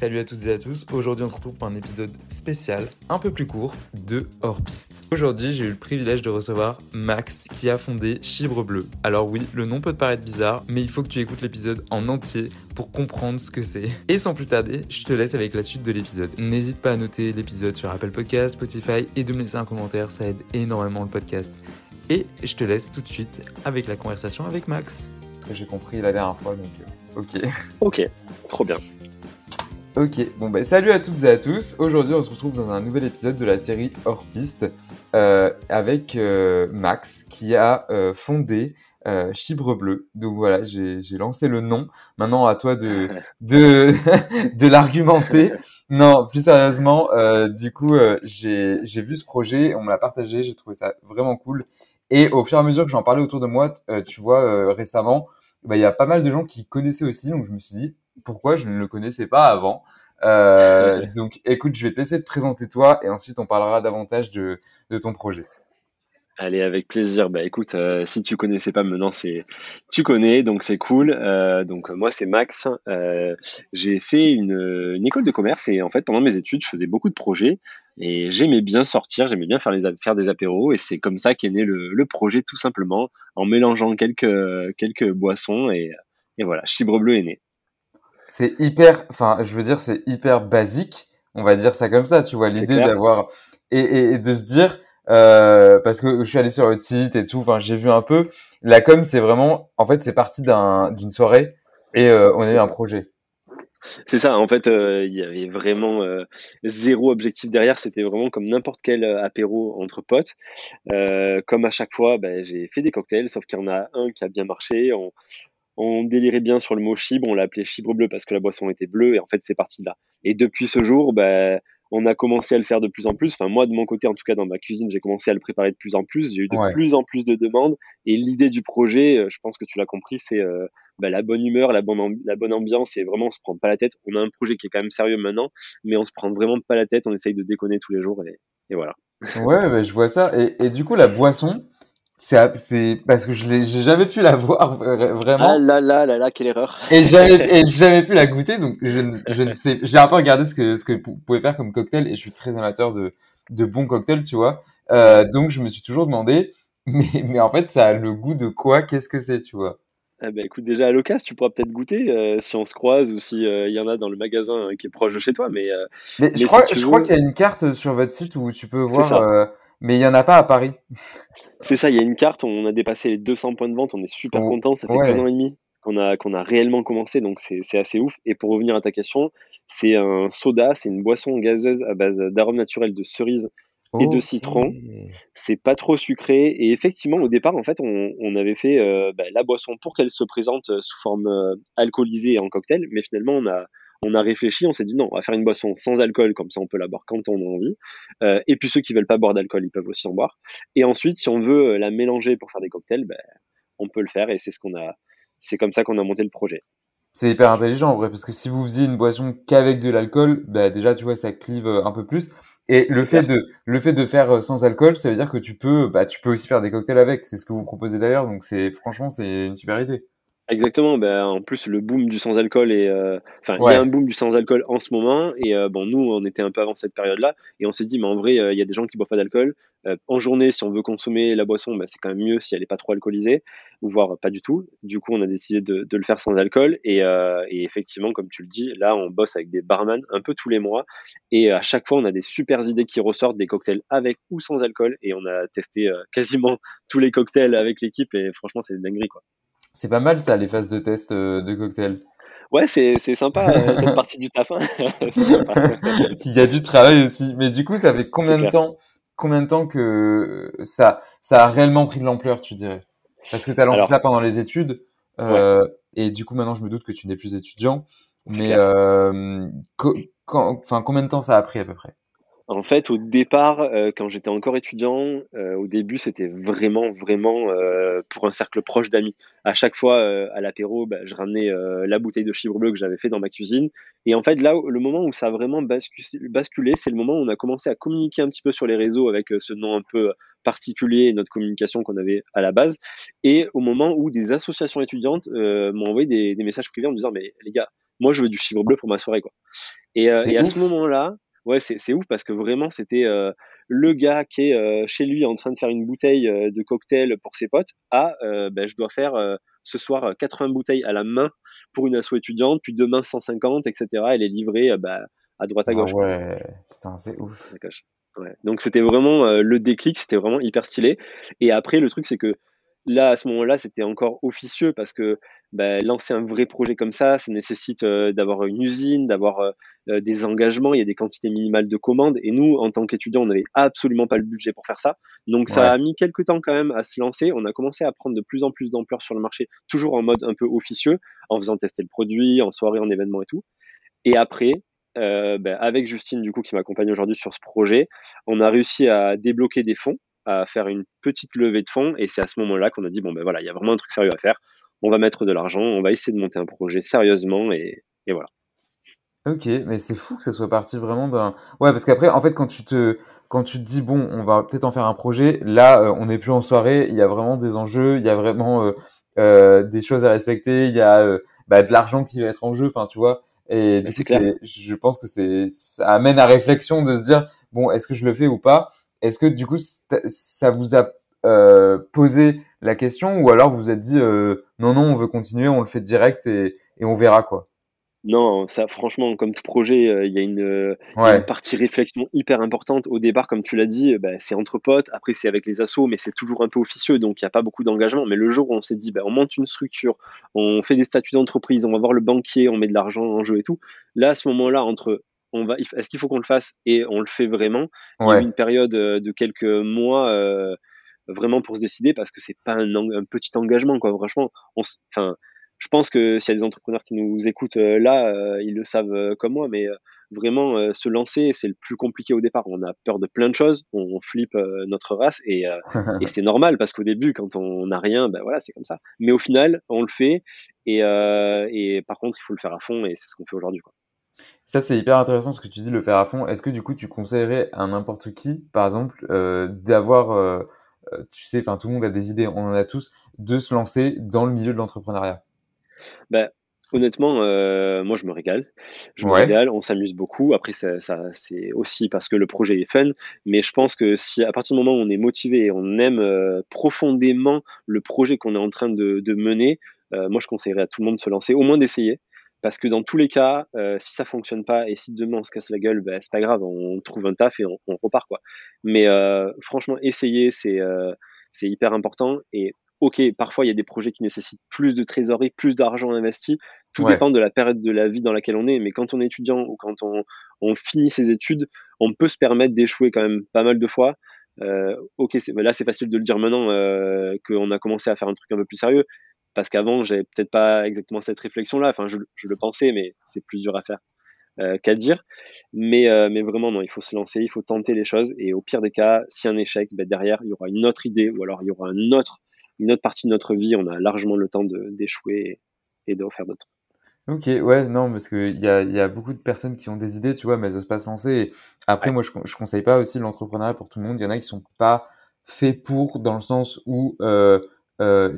Salut à toutes et à tous, aujourd'hui on se retrouve pour un épisode spécial, un peu plus court, de Hors Piste. Aujourd'hui j'ai eu le privilège de recevoir Max qui a fondé Chibre Bleu. Alors oui, le nom peut te paraître bizarre, mais il faut que tu écoutes l'épisode en entier pour comprendre ce que c'est. Et sans plus tarder, je te laisse avec la suite de l'épisode. N'hésite pas à noter l'épisode sur Apple Podcast, Spotify et de me laisser un commentaire, ça aide énormément le podcast. Et je te laisse tout de suite avec la conversation avec Max. Ce que j'ai compris la dernière fois, donc euh, ok. Ok, trop bien. Ok, bon bah salut à toutes et à tous. Aujourd'hui on se retrouve dans un nouvel épisode de la série Hors Piste euh, avec euh, Max qui a euh, fondé euh, Chibre Bleu. Donc voilà, j'ai j'ai lancé le nom. Maintenant à toi de de, de l'argumenter. Non, plus sérieusement, euh, du coup euh, j'ai j'ai vu ce projet, on me l'a partagé, j'ai trouvé ça vraiment cool. Et au fur et à mesure que j'en parlais autour de moi, euh, tu vois, euh, récemment, bah, il y a pas mal de gens qui connaissaient aussi, donc je me suis dit pourquoi je ne le connaissais pas avant. Euh, donc, écoute, je vais te laisser te présenter toi et ensuite on parlera davantage de, de ton projet. Allez, avec plaisir. Bah écoute, euh, si tu connaissais pas maintenant, c'est tu connais, donc c'est cool. Euh, donc moi c'est Max. Euh, j'ai fait une, une école de commerce et en fait pendant mes études, je faisais beaucoup de projets et j'aimais bien sortir, j'aimais bien faire les faire des apéros et c'est comme ça qu'est né le, le projet tout simplement en mélangeant quelques quelques boissons et, et voilà, Chibre Bleu est né. C'est hyper, enfin, je veux dire, c'est hyper basique. On va dire ça comme ça, tu vois, l'idée d'avoir et, et, et de se dire, euh, parce que je suis allé sur votre site et tout, enfin, j'ai vu un peu. La com, c'est vraiment, en fait, c'est parti d'un d'une soirée et euh, on a eu un projet. C'est ça, en fait, euh, il y avait vraiment euh, zéro objectif derrière. C'était vraiment comme n'importe quel apéro entre potes. Euh, comme à chaque fois, ben, j'ai fait des cocktails, sauf qu'il y en a un qui a bien marché. On, on délirait bien sur le mot chibre, on l'a appelé chibre bleu parce que la boisson était bleue, et en fait, c'est parti de là. Et depuis ce jour, ben, on a commencé à le faire de plus en plus. Enfin, moi, de mon côté, en tout cas, dans ma cuisine, j'ai commencé à le préparer de plus en plus. J'ai eu de Ouais. plus en plus de demandes. Et l'idée du projet, euh, je pense que tu l'as compris, c'est euh, bah, la bonne humeur, la bonne, ambi- la bonne ambiance et vraiment on se prend pas la tête. On a un projet qui est quand même sérieux maintenant, mais on se prend vraiment pas la tête. On essaye de déconner tous les jours et, et voilà. Ouais, bah, je vois ça. Et, et du coup, la boisson, c'est parce que je j'ai jamais pu la voir vra- Ah vraiment. là là là là, quelle erreur. Et jamais, et jamais pu la goûter, donc je, ne- je ne sais. J'ai un peu regardé ce que ce que vous pouvez faire comme cocktail, et je suis très amateur de de bons cocktails, tu vois. Euh, donc je me suis toujours demandé, mais mais en fait, ça a le goût de quoi? Qu'est-ce que c'est, tu vois? Eh ben, écoute, déjà à l'occasion, tu pourras peut-être goûter euh, si on se croise ou si euh, il y en a dans le magasin euh, qui est proche de chez toi. Mais, euh, Mais mais je crois, si je crois qu'il y a une carte sur votre site où tu peux voir, euh, mais il y en a pas à Paris. C'est ça, il y a une carte, on a dépassé les 200 points de vente, on est super Oh, content, ça fait ouais. an et demi qu'on a, qu'on a réellement commencé, donc c'est assez ouf. Et pour revenir à ta question, c'est un soda, c'est une boisson gazeuse à base d'arômes naturels de cerise et de citron. C'est pas trop sucré. Et effectivement, au départ, en fait, on, on avait fait euh, bah, la boisson pour qu'elle se présente sous forme euh, alcoolisée et en cocktail, mais finalement, on a, on a réfléchi, on s'est dit non, on va faire une boisson sans alcool, comme ça on peut la boire quand on a envie. Euh, et puis ceux qui veulent pas boire d'alcool, ils peuvent aussi en boire. Et ensuite, si on veut euh, la mélanger pour faire des cocktails, ben, on peut le faire et c'est ce qu'on a, c'est comme ça qu'on a monté le projet. C'est hyper intelligent en vrai, parce que si vous faisiez une boisson qu'avec de l'alcool, bah déjà tu vois ça clive euh, un peu plus. Et le fait de le fait de faire sans alcool, ça veut dire que tu peux bah tu peux aussi faire des cocktails avec. C'est ce que vous proposez d'ailleurs, donc c'est franchement c'est une super idée. Exactement. Ben, en plus, le boom du sans-alcool est, euh, enfin, il y a un boom du sans-alcool en ce moment. Et euh, bon, nous, on était un peu avant cette période-là, et on s'est dit, mais en vrai, euh, il y a des gens qui boivent pas d'alcool. Euh, en journée, si on veut consommer la boisson, ben, c'est quand même mieux si elle est pas trop alcoolisée, ou voire pas du tout. Du coup, on a décidé de, de le faire sans alcool. Et, euh, et effectivement, comme tu le dis, là, on bosse avec des barman un peu tous les mois, et à chaque fois, on a des super idées qui ressortent, des cocktails avec ou sans alcool. Et on a testé quasiment tous les cocktails avec l'équipe, et franchement, c'est une dinguerie, quoi. C'est pas mal ça les phases de test euh, de cocktail. Ouais, c'est c'est sympa euh, cette partie du taf. hein. Il y a du travail aussi. Mais du coup, ça fait combien de temps combien de temps que ça ça a réellement pris de l'ampleur, tu dirais? Parce que tu as lancé Alors, ça pendant les études, ouais, euh, et du coup maintenant je me doute que tu n'es plus étudiant, mais euh, co- enfin combien de temps ça a pris à peu près? En fait, au départ, euh, quand j'étais encore étudiant, euh, au début, c'était vraiment, vraiment euh, pour un cercle proche d'amis. À chaque fois, à l'apéro, bah, je ramenais la bouteille de chibre bleu que j'avais fait dans ma cuisine. Et en fait, là, le moment où ça a vraiment bascu- basculé, c'est le moment où on a commencé à communiquer un petit peu sur les réseaux avec ce nom un peu particulier et notre communication qu'on avait à la base. Et au moment où des associations étudiantes m'ont envoyé des, des messages privés en me disant, mais les gars, moi, je veux du chibre bleu pour ma soirée, quoi. Et, et à ce moment-là, ouais, c'est ouf parce que vraiment, c'était euh, le gars qui est euh, chez lui en train de faire une bouteille de cocktail pour ses potes. Ah, ben, je dois faire ce soir 80 bouteilles à la main pour une asso étudiante, puis demain 150, etc. Elle est livrée bah, à droite à ah gauche. ouais, c'est ouf. Ouais. Donc c'était vraiment le déclic, c'était vraiment hyper stylé. Et après, le truc, c'est que là, à ce moment-là, c'était encore officieux parce que bah, lancer un vrai projet comme ça, ça nécessite euh, d'avoir une usine, d'avoir euh, euh, des engagements, il y a des quantités minimales de commandes. Et nous, en tant qu'étudiants, on n'avait absolument pas le budget pour faire ça. Donc ça a mis quelques temps quand même à se lancer. On a commencé à prendre de plus en plus d'ampleur sur le marché, toujours en mode un peu officieux, en faisant tester le produit, en soirée, en événement et tout. Et après, bah, avec Justine, du coup, qui m'accompagne aujourd'hui sur ce projet, on a réussi à débloquer des fonds à faire une petite levée de fonds. Et c'est à ce moment-là qu'on a dit bon ben voilà il y a vraiment un truc sérieux à faire. On va mettre de l'argent on va essayer de monter un projet sérieusement et, et voilà. Ok mais c'est fou que ça soit parti vraiment d'un ouais parce qu'après en fait quand tu te quand tu te dis bon on va peut-être en faire un projet là euh, on n'est plus en soirée il y a vraiment des enjeux il y a vraiment euh, euh, des choses à respecter il y a bah, de l'argent qui va être en jeu enfin tu vois. Et du coup je pense que c'est ça amène à réflexion de se dire bon est-ce que je le fais ou pas? Est-ce que du coup, ça vous a euh, posé la question ou alors vous vous êtes dit euh, non, non, on veut continuer, on le fait direct et, et on verra quoi? Non, ça, franchement, comme tout projet, euh, il y, a une, partie réflexion hyper importante. Au départ, comme tu l'as dit, bah, c'est entre potes. Après, c'est avec les assos, mais c'est toujours un peu officieux, donc il n'y a pas beaucoup d'engagement. Mais le jour où on s'est dit, bah, on monte une structure, on fait des statuts d'entreprise, on va voir le banquier, on met de l'argent en jeu et tout. Là, à ce moment-là, entre on va, est-ce qu'il faut qu'on le fasse? Et on le fait vraiment Il y a une période euh, de quelques mois euh, vraiment pour se décider parce que c'est pas un, petit engagement quoi. Franchement, enfin, je pense que s'il y a des entrepreneurs qui nous écoutent euh, là, ils le savent comme moi, mais vraiment se lancer, c'est le plus compliqué au départ. On a peur de plein de choses, on, flippe notre race et, et c'est normal parce qu'au début, quand on n'a rien, ben voilà, c'est comme ça. Mais au final, on le fait et, et par contre, il faut le faire à fond et c'est ce qu'on fait aujourd'hui. Quoi. Ça, c'est hyper intéressant ce que tu dis, le faire à fond. Est-ce que du coup, tu conseillerais à n'importe qui, par exemple, euh, d'avoir, euh, euh, tu sais, enfin, tout le monde a des idées, on en a tous, de se lancer dans le milieu de l'entrepreneuriat? Bah, Honnêtement, moi, je me régale. Je me régale, on s'amuse beaucoup. Après, ça, c'est aussi parce que le projet est fun. Mais je pense que si à partir du moment où on est motivé et on aime profondément le projet qu'on est en train de, de mener, moi, je conseillerais à tout le monde de se lancer, au moins d'essayer. Parce que dans tous les cas, euh, si ça fonctionne pas et si demain on se casse la gueule, bah, c'est pas grave, on trouve un taf et on, on repart quoi. Mais euh, franchement, essayer c'est euh, c'est hyper important et ok, parfois il y a des projets qui nécessitent plus de trésorerie, plus d'argent investi. Tout dépend de la période de la vie dans laquelle on est. Mais quand on est étudiant ou quand on, on finit ses études, on peut se permettre d'échouer quand même pas mal de fois. Ok, là c'est facile de le dire maintenant qu'on a commencé à faire un truc un peu plus sérieux parce qu'avant, j'avais peut-être pas exactement cette réflexion-là. Enfin, je, le pensais, mais c'est plus dur à faire euh, qu'à dire. Mais, euh, mais vraiment, non, il faut se lancer, il faut tenter les choses. Et au pire des cas, si un échec, ben derrière, il y aura une autre idée ou alors il y aura un autre, une autre partie de notre vie. On a largement le temps d'échouer et, d'en faire d'autres. Ok, ouais, non, parce qu'il y a, y a beaucoup de personnes qui ont des idées, tu vois, mais elles n'osent pas se lancer. Et après, moi, je, je conseille pas aussi l'entrepreneuriat pour tout le monde. Il y en a qui sont pas faits pour, dans le sens où euh, euh,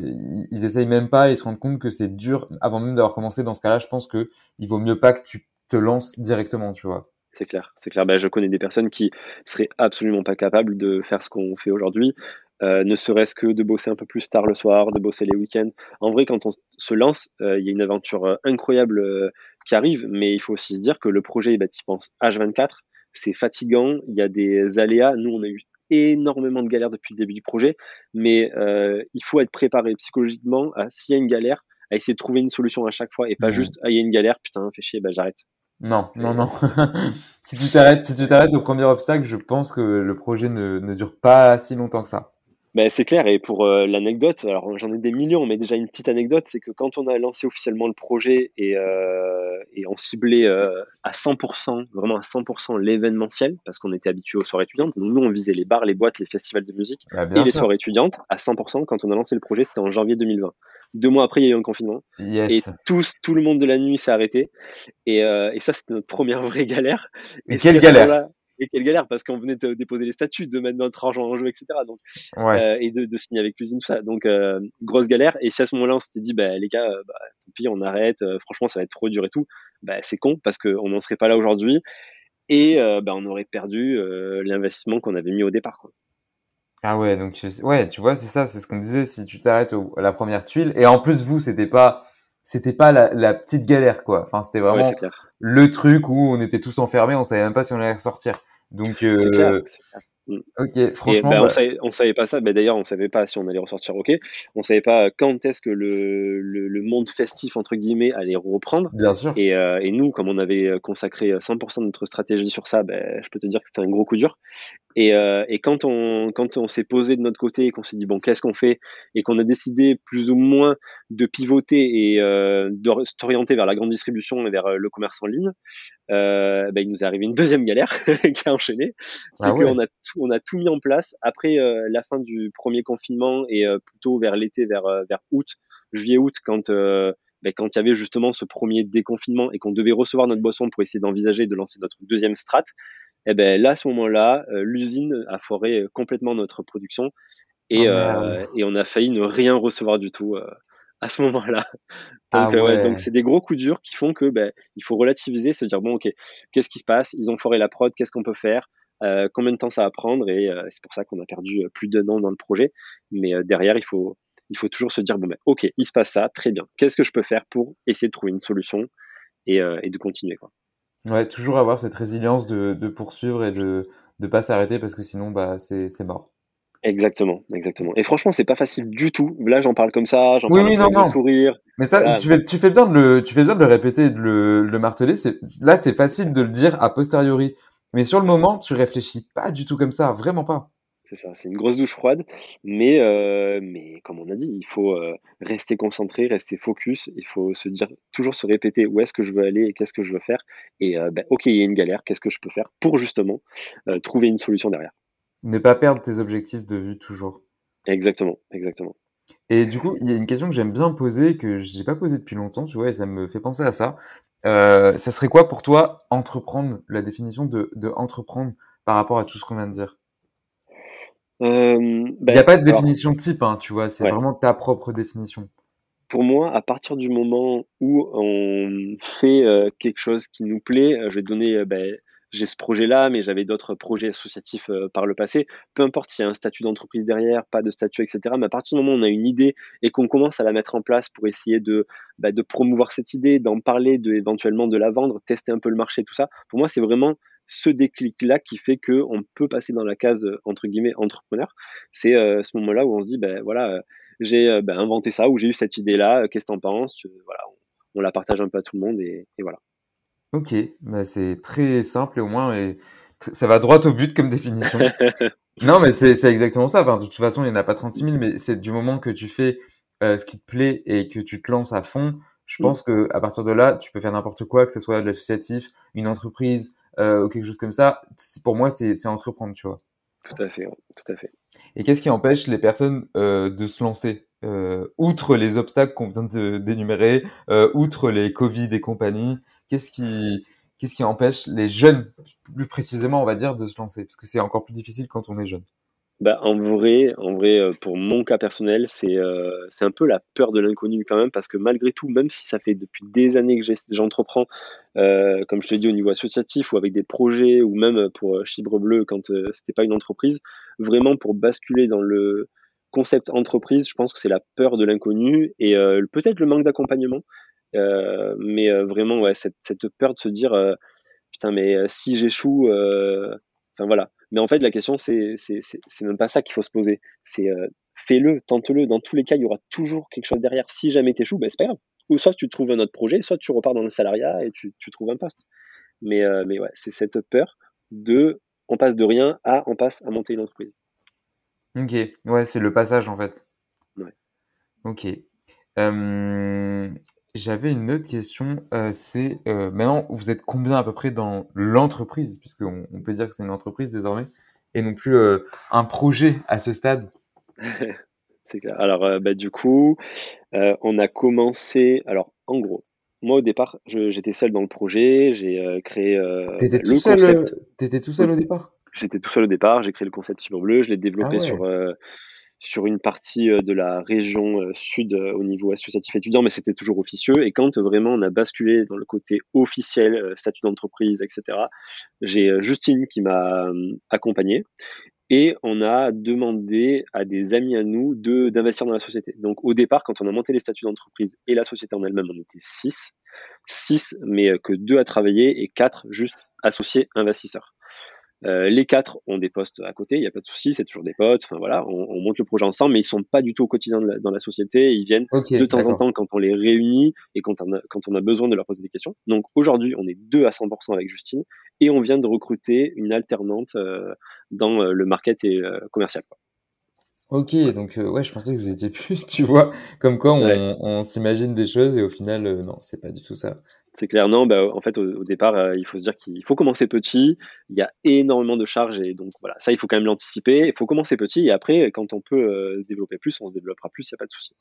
ils essayent même pas et se rendent compte que c'est dur avant même d'avoir commencé. Dans ce cas-là, je pense que il vaut mieux pas que tu te lances directement, tu vois. C'est clair, c'est clair. Ben, je connais des personnes qui seraient absolument pas capables de faire ce qu'on fait aujourd'hui, euh, ne serait-ce que de bosser un peu plus tard le soir, de bosser les week-ends. En vrai, quand on se lance, euh, il y a une aventure incroyable qui arrive, mais il faut aussi se dire que le projet, bah, tu penses H24, c'est fatigant, il y a des aléas. Nous, on a eu énormément de galères depuis le début du projet, mais euh, il faut être préparé psychologiquement à s'il y a une galère, à essayer de trouver une solution à chaque fois et pas juste ah il y a une galère, putain, fais chier, bah j'arrête. Non, non, non. si tu t'arrêtes, si tu t'arrêtes au premier obstacle, je pense que le projet ne, ne dure pas si longtemps que ça. Ben, c'est clair, et pour euh, l'anecdote, alors j'en ai des millions, mais déjà une petite anecdote, c'est que quand on a lancé officiellement le projet et, euh, et on ciblait euh, à 100%, vraiment à 100% l'événementiel, parce qu'on était habitué aux soirées étudiantes, donc nous on visait les bars, les boîtes, les festivals de musique ah, et les soirées étudiantes à 100%. Quand on a lancé le projet, c'était en janvier 2020. Deux mois après, il y a eu un confinement. Et tous, tout le monde de la nuit s'est arrêté. Et, et ça, c'était notre première vraie galère. Mais quelle galère et quelle galère parce qu'on venait de déposer les statuts, de mettre notre argent en jeu, etc. Donc, et de, de, signer avec l'usine, tout ça. Donc, grosse galère. Et si à ce moment-là, on s'était dit, bah, les gars, bah, tant pis, on arrête, franchement, ça va être trop dur et tout, bah, c'est con parce qu'on n'en serait pas là aujourd'hui et bah, on aurait perdu l'investissement qu'on avait mis au départ. Quoi. Ah ouais, donc ouais, tu vois, c'est ça, c'est ce qu'on disait. Si tu t'arrêtes à la première tuile, et en plus vous, c'était pas, c'était pas la, la, petite galère quoi. Enfin, c'était vraiment le truc où on était tous enfermés, on savait même pas si on allait ressortir. Donc, euh, clair, Mm. Ok, franchement. Ben, on, bah savait, savait pas ça. Ben, D'ailleurs, on savait pas si on allait ressortir OK. On savait pas quand est-ce que le, le, monde festif, entre guillemets, allait reprendre. Bien sûr. Et, euh, et nous, comme on avait consacré 100% de notre stratégie sur ça, ben, je peux te dire que c'était un gros coup dur. Et, euh, et quand on, quand on s'est posé de notre côté et qu'on s'est dit, bon, qu'est-ce qu'on fait? Et qu'on a décidé plus ou moins de pivoter et euh, de s'orienter vers la grande distribution et vers le commerce en ligne, ben, il nous est arrivé une deuxième galère qui a enchaîné. C'est ah qu'on a on a tout mis en place après euh, la fin du premier confinement et euh, plutôt vers l'été, vers, euh, vers août, juillet-août, quand ben, quand il y avait justement ce premier déconfinement et qu'on devait recevoir notre boisson pour essayer d'envisager de lancer notre deuxième strat, et eh ben là à ce moment-là, l'usine a foré complètement notre production et, oh, et on a failli ne rien recevoir du tout à ce moment-là. Ah donc, c'est des gros coups durs qui font que ben, il faut relativiser, se dire bon ok, qu'est-ce qui se passe? Ils ont foré la prod, qu'est-ce qu'on peut faire? Euh, combien de temps ça va prendre? Et euh, c'est pour ça qu'on a perdu euh, plus d'un an dans le projet. Mais derrière, il faut, il faut toujours se dire bon ben ok, il se passe ça, très bien. Qu'est-ce que je peux faire pour essayer de trouver une solution et, et de continuer quoi? Ouais, toujours avoir cette résilience de, de poursuivre et de ne pas s'arrêter parce que sinon bah c'est mort. Exactement, exactement. Et franchement, c'est pas facile du tout. Là, j'en parle comme ça, j'en parle avec non, sourire. Mais ça, tu, fais, tu, fais, bien de le, tu fais bien de le répéter, de le, de le marteler. Là, c'est facile de le dire a posteriori. Mais sur le moment, tu réfléchis pas du tout comme ça, vraiment pas. C'est ça, c'est une grosse douche froide, mais, euh, mais comme on a dit, il faut euh, rester concentré, rester focus, il faut se dire, toujours se répéter où est-ce que je veux aller et qu'est-ce que je veux faire. Et euh, ben, ok, il y a une galère, qu'est-ce que je peux faire pour justement trouver une solution derrière. Ne pas perdre tes objectifs de vue toujours. Exactement, exactement. Et du coup, il y a une question que j'aime bien poser, que je n'ai pas posée depuis longtemps, tu vois, et ça me fait penser à ça. Ça serait quoi pour toi entreprendre, la définition de, de entreprendre par rapport à tout ce qu'on vient de dire? Il n'y a pas de définition type, hein, tu vois, c'est vraiment ta propre définition. Pour moi, à partir du moment où on fait euh, quelque chose qui nous plaît, je vais donner ben, j'ai ce projet-là, mais j'avais d'autres projets associatifs euh, par le passé. Peu importe s'il y a un statut d'entreprise derrière, pas de statut, etc. Mais à partir du moment où on a une idée et qu'on commence à la mettre en place pour essayer de, bah, de promouvoir cette idée, d'en parler, de, éventuellement de la vendre, tester un peu le marché, tout ça, pour moi, c'est vraiment ce déclic-là qui fait qu'on peut passer dans la case, euh, entre guillemets, entrepreneur. C'est euh, ce moment-là où on se dit, ben voilà, j'ai ben, inventé ça, ou j'ai eu cette idée-là, qu'est-ce que t'en penses? Voilà, on, la partage un peu à tout le monde et voilà. Ok, bah c'est très simple et au moins et ça va droit au but comme définition. non, mais c'est exactement ça. Enfin, de toute façon, il n'y en a pas 36 000, mais c'est du moment que tu fais euh, ce qui te plaît et que tu te lances à fond, je mm. pense que à partir de là, tu peux faire n'importe quoi, que ce soit de l'associatif, une entreprise euh, ou quelque chose comme ça. Pour moi, c'est entreprendre, tu vois. Tout à fait, tout à fait. Et qu'est-ce qui empêche les personnes euh, de se lancer? Euh, Outre les obstacles qu'on vient d'énumérer, euh, outre les Covid et compagnie, qu'est-ce qui, qu'est-ce qui empêche les jeunes, plus précisément, on va dire, de se lancer? Parce que c'est encore plus difficile quand on est jeune. Bah, en vrai, en vrai, euh, pour mon cas personnel, c'est euh, c'est un peu la peur de l'inconnu quand même, parce que malgré tout, même si ça fait depuis des années que j'entreprends, euh, comme je te dis au niveau associatif ou avec des projets ou même pour Chibre Bleu quand c'était pas une entreprise, vraiment pour basculer dans le concept entreprise, je pense que c'est la peur de l'inconnu et peut-être le manque d'accompagnement. Mais vraiment, cette, peur de se dire, putain, mais si j'échoue, enfin voilà. Mais en fait, la question, c'est même pas ça qu'il faut se poser. C'est fais-le, tente-le. Dans tous les cas, il y aura toujours quelque chose derrière. Si jamais t'échoues, ben, c'est pas grave. Ou soit tu trouves un autre projet, soit tu repars dans le salariat et tu, tu trouves un poste. Mais, mais ouais, c'est cette peur de on passe de rien à on passe à monter une entreprise. Ok, ouais, c'est le passage en fait. Ouais. Ok. Euh, j'avais une autre question, euh, c'est euh, maintenant vous êtes combien à peu près dans l'entreprise, puisqu'on on peut dire que c'est une entreprise désormais, et non plus euh, un projet à ce stade C'est clair. Alors bah, du coup, on a commencé, alors en gros, moi, au départ, j'étais seul dans le projet. J'ai créé T'étais tout, seul, étais tout seul au départ? J'étais tout seul au départ. J'ai créé le concept Fibre Bleu. Je l'ai développé ah sur sur une partie de la région sud au niveau associatif étudiant, mais c'était toujours officieux. Et quand vraiment on a basculé dans le côté officiel, statut d'entreprise, etc., j'ai Justine qui m'a accompagné et on a demandé à des amis à nous d'investir dans la société. Donc au départ, quand on a monté les statuts d'entreprise et la société en elle-même, on était six, six, mais que deux à travailler et quatre juste associés investisseurs. Euh, les quatre ont des postes à côté, il n'y a pas de souci, c'est toujours des potes. Enfin voilà, on, monte le projet ensemble, mais ils sont pas du tout au quotidien dans la société. Ils viennent de temps en temps quand on les réunit et quand on, a, quand on a besoin de leur poser des questions. Donc aujourd'hui, on est deux à 100% avec Justine et on vient de recruter une alternante euh, dans euh, le market et commercial. Ok, donc ouais, je pensais que vous étiez plus, tu vois, comme quoi on, on s'imagine des choses et au final, non, c'est pas du tout ça. C'est clair, non, bah, en fait, au, départ, euh, il faut se dire qu'il faut commencer petit. Il y a énormément de charges et donc voilà, ça, il faut quand même l'anticiper. Il faut commencer petit et après, quand on peut euh, se développer plus, on se développera plus, il n'y a pas de souci.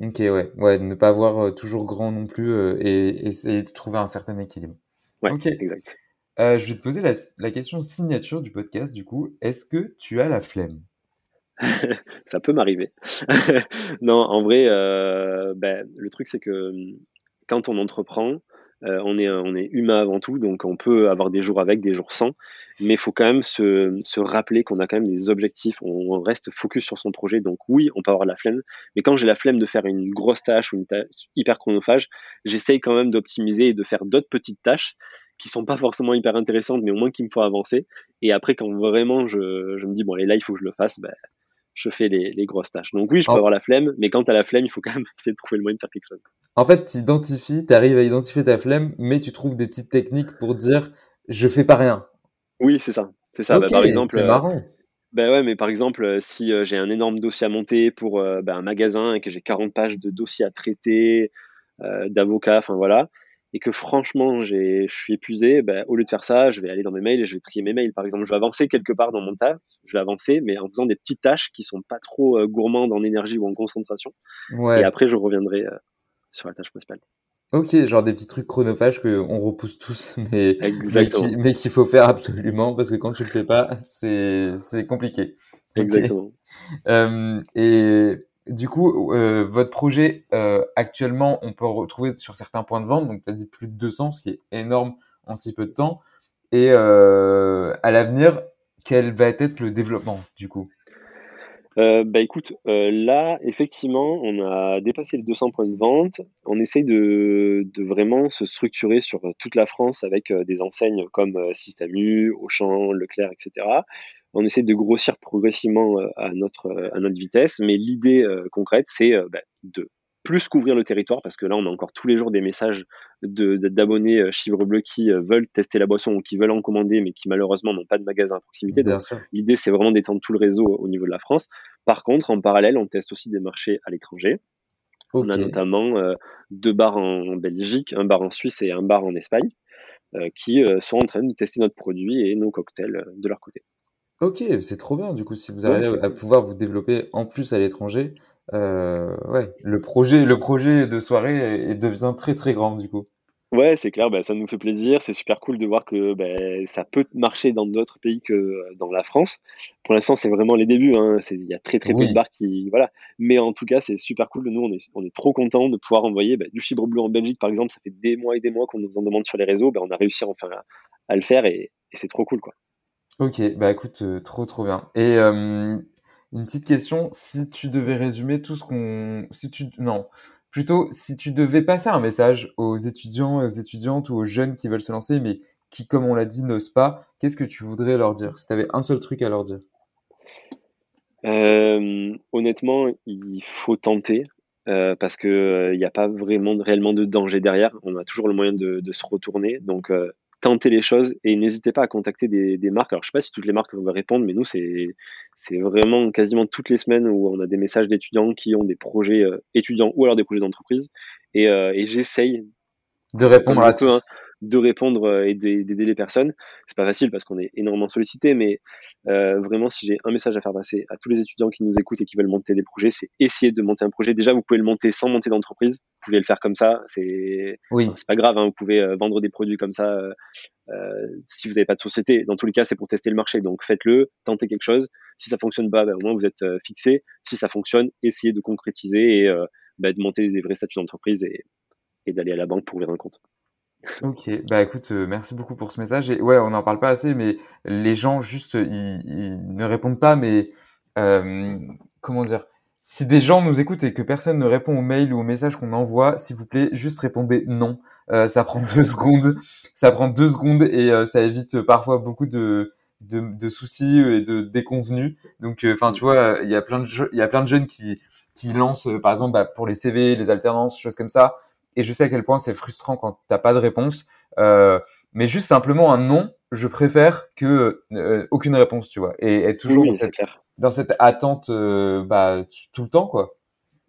Ok, ouais, ouais, ne pas avoir euh, toujours grand non plus et essayer de trouver un certain équilibre. Ouais, exact. je vais te poser la, question signature du podcast, du coup. Est-ce que tu as la flemme? Ça peut m'arriver. non, en vrai, ben, le truc, c'est que hum, quand on entreprend, euh, on, est, on est humain avant tout, donc on peut avoir des jours avec, des jours sans, mais il faut quand même se, rappeler qu'on a quand même des objectifs, on reste focus sur son projet, donc oui, on peut avoir la flemme, mais quand j'ai la flemme de faire une grosse tâche ou une tâche hyper chronophage, j'essaye quand même d'optimiser et de faire d'autres petites tâches qui sont pas forcément hyper intéressantes, mais au moins qu'il me faut avancer. Et après, quand vraiment je, je me dis, bon, allez, là, il faut que je le fasse, ben, je fais les, grosses tâches. Donc oui, je peux avoir la flemme, mais quand tu as la flemme, il faut quand même essayer de trouver le moyen de faire quelque chose. En fait, tu identifies, tu arrives à identifier ta flemme, mais tu trouves des petites techniques pour dire je fais pas rien. Oui, c'est ça. C'est ça. Bah, par exemple, c'est euh, marrant. Ben ouais, mais par exemple, euh, si euh, j'ai un énorme dossier à monter pour ben, un magasin et que j'ai 40 pages de dossiers à traiter, d'avocats, enfin voilà, et que franchement je suis épuisé, ben, au lieu de faire ça, je vais aller dans mes mails et je vais trier mes mails. Par exemple, je vais avancer quelque part dans mon taf, je vais avancer, mais en faisant des petites tâches qui sont pas trop euh, gourmandes en énergie ou en concentration. Et après, je reviendrai euh, sur la tâche principale. Ok, genre des petits trucs chronophages qu'on repousse tous, mais, mais qu'il faut faire absolument parce que quand tu le fais pas, c'est compliqué. Exactement. Euh, et du coup, euh, votre projet, euh, actuellement, on peut retrouver sur certains points de vente. Donc, tu as dit plus de 200, ce qui est énorme en si peu de temps. Et euh, à l'avenir, quel va être le développement, du coup? Bah écoute, là effectivement, on a dépassé les 200 points de vente. On essaye de, de vraiment se structurer sur toute la France avec des enseignes comme Système U, Auchan, Leclerc, etc on essaie de grossir progressivement euh, à notre, euh, à notre vitesse, mais l'idée euh, concrète, c'est bah, de plus couvrir le territoire, parce que là, on a encore tous les jours des messages d'abonnés de, Chibre Bleu qui veulent tester la boisson ou qui veulent en commander, mais qui malheureusement n'ont pas de magasin à proximité. Donc, l'idée, c'est vraiment d'étendre tout le réseau au niveau de la France. Par contre, en parallèle, on teste aussi des marchés à l'étranger. On a notamment deux bars en Belgique, un bar en Suisse et un bar en Espagne, qui sont en train de tester notre produit et nos cocktails de leur côté. Ok, c'est trop bien. Du coup, si vous arrivez à pouvoir vous développer en plus à l'étranger, euh, ouais, le projet, le projet de soirée devient très très grand du coup. Ouais, c'est clair, bah, ça nous fait plaisir. C'est super cool de voir que bah, ça peut marcher dans d'autres pays que dans la France. Pour l'instant, c'est vraiment les débuts. Hein. Il y a très très peu de bars qui. Voilà. Mais en tout cas, c'est super cool. Nous, on est, on est trop contents de pouvoir envoyer bah, du fibre bleu en Belgique, par exemple. Ça fait des mois et des mois qu'on nous en demande sur les réseaux. Bah, on a réussi enfin à, le faire et, et c'est trop cool. quoi. Ok, bah écoute, euh, trop trop bien. Et euh, une petite question, si tu devais résumer tout ce qu'on, si tu, non, plutôt si tu devais passer un message aux étudiants et aux étudiantes ou aux jeunes qui veulent se lancer, mais qui, comme on l'a dit, n'osent pas, qu'est-ce que tu voudrais leur dire Si tu avais un seul truc à leur dire? Euh, Honnêtement, il faut tenter. parce que il n'y a pas vraiment réellement de danger derrière. On a toujours le moyen de se retourner. Donc tenter les choses et n'hésitez pas à contacter des, marques. Alors, je sais pas si toutes les marques vont répondre, mais nous, c'est, c'est vraiment quasiment toutes les semaines où on a des messages d'étudiants qui ont des projets euh, étudiants ou alors des projets d'entreprise. Et, euh, et j'essaye de répondre à tout. Hein, de répondre et d'aider les personnes. C'est pas facile parce qu'on est énormément sollicité, mais vraiment, si j'ai un message à faire passer à tous les étudiants qui nous écoutent et qui veulent monter des projets, c'est essayer de monter un projet. Déjà, vous pouvez le monter sans monter d'entreprise. Vous pouvez le faire comme ça. C'est oui. c'est pas grave. Hein, vous pouvez vendre des produits comme ça euh, si vous n'avez pas de société. Dans tous les cas, c'est pour tester le marché. Donc faites-le, tentez quelque chose. Si ça fonctionne pas, ben, au moins vous êtes euh, fixé. Si ça fonctionne, essayez de concrétiser et euh, ben, de monter des vrais statuts d'entreprise et, et d'aller à la banque pour ouvrir un compte. Ok, bah écoute, merci beaucoup pour ce message. Et ouais, on n'en parle pas assez, mais les gens juste, ils, ils ne répondent pas, mais euh, comment dire si des gens nous écoutent et que personne ne répond aux mails ou aux messages qu'on envoie, s'il vous plaît, juste répondez non. Euh, ça prend deux secondes. Ça prend deux secondes et euh, ça évite parfois beaucoup de, de, soucis et de déconvenus. Donc, euh, enfin, tu vois, il y a plein de il y a plein de jeunes qui qui lancent, par exemple, bah, pour les CV, les alternances, choses comme ça. Et je sais à quel point c'est frustrant quand t'as pas de réponse. mais juste simplement un non, je préfère que aucune réponse, tu vois. Et être toujours oui, clair dans cette attente euh, bah, tout le temps, quoi.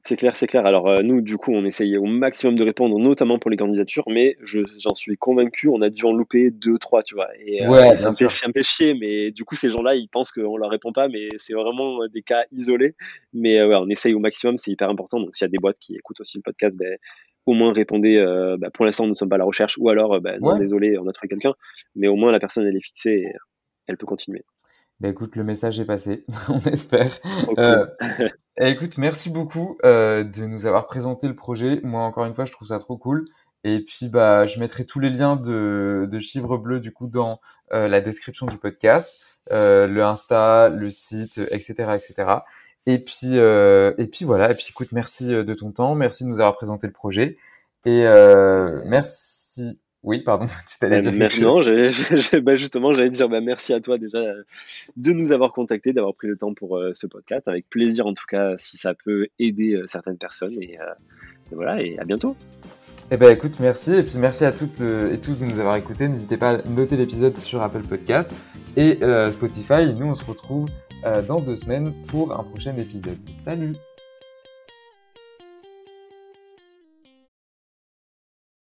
C'est clair, c'est clair. Alors euh, nous, du coup, on essayait au maximum de répondre, notamment pour les candidatures, mais j'en suis convaincu, on a dû en louper deux, trois, tu vois. Et euh, ouais, c'est un, peu chier, mais du coup, ces gens-là, ils pensent qu'on leur répond pas, mais c'est vraiment des cas isolés. Mais ouais, on essaye au maximum, c'est hyper important. Donc s'il y a des boîtes qui écoutent aussi le podcast, ben, au moins répondez, bah, pour l'instant, nous ne sommes pas à la recherche, ou alors, ben, non, désolé, on a trouvé quelqu'un, mais au moins la personne, elle est fixée et elle peut continuer. Bah écoute, le message est passé, on espère. Euh, écoute, merci beaucoup euh, de nous avoir présenté le projet. Moi, encore une fois, je trouve ça trop cool. Et puis, bah, je mettrai tous les liens de, de Chivre Bleu, du coup, dans euh, la description du podcast, euh, le Insta, le site, etc., etc. Et puis, et puis voilà. Et puis, écoute, merci de ton temps, merci de nous avoir présenté le projet. Et merci oui, pardon, tu t'allais dire. Maintenant, bah, justement, j'allais dire bah, merci à toi déjà de nous avoir contactés, d'avoir pris le temps pour euh, ce podcast. Avec plaisir, en tout cas, si ça peut aider euh, certaines personnes. Et, euh, voilà, et à bientôt. Eh ben écoute, merci et puis merci à toutes et tous de nous avoir écoutés. N'hésitez pas à noter l'épisode sur Apple Podcast et Spotify. nous, on se retrouve dans deux semaines pour un prochain épisode. Salut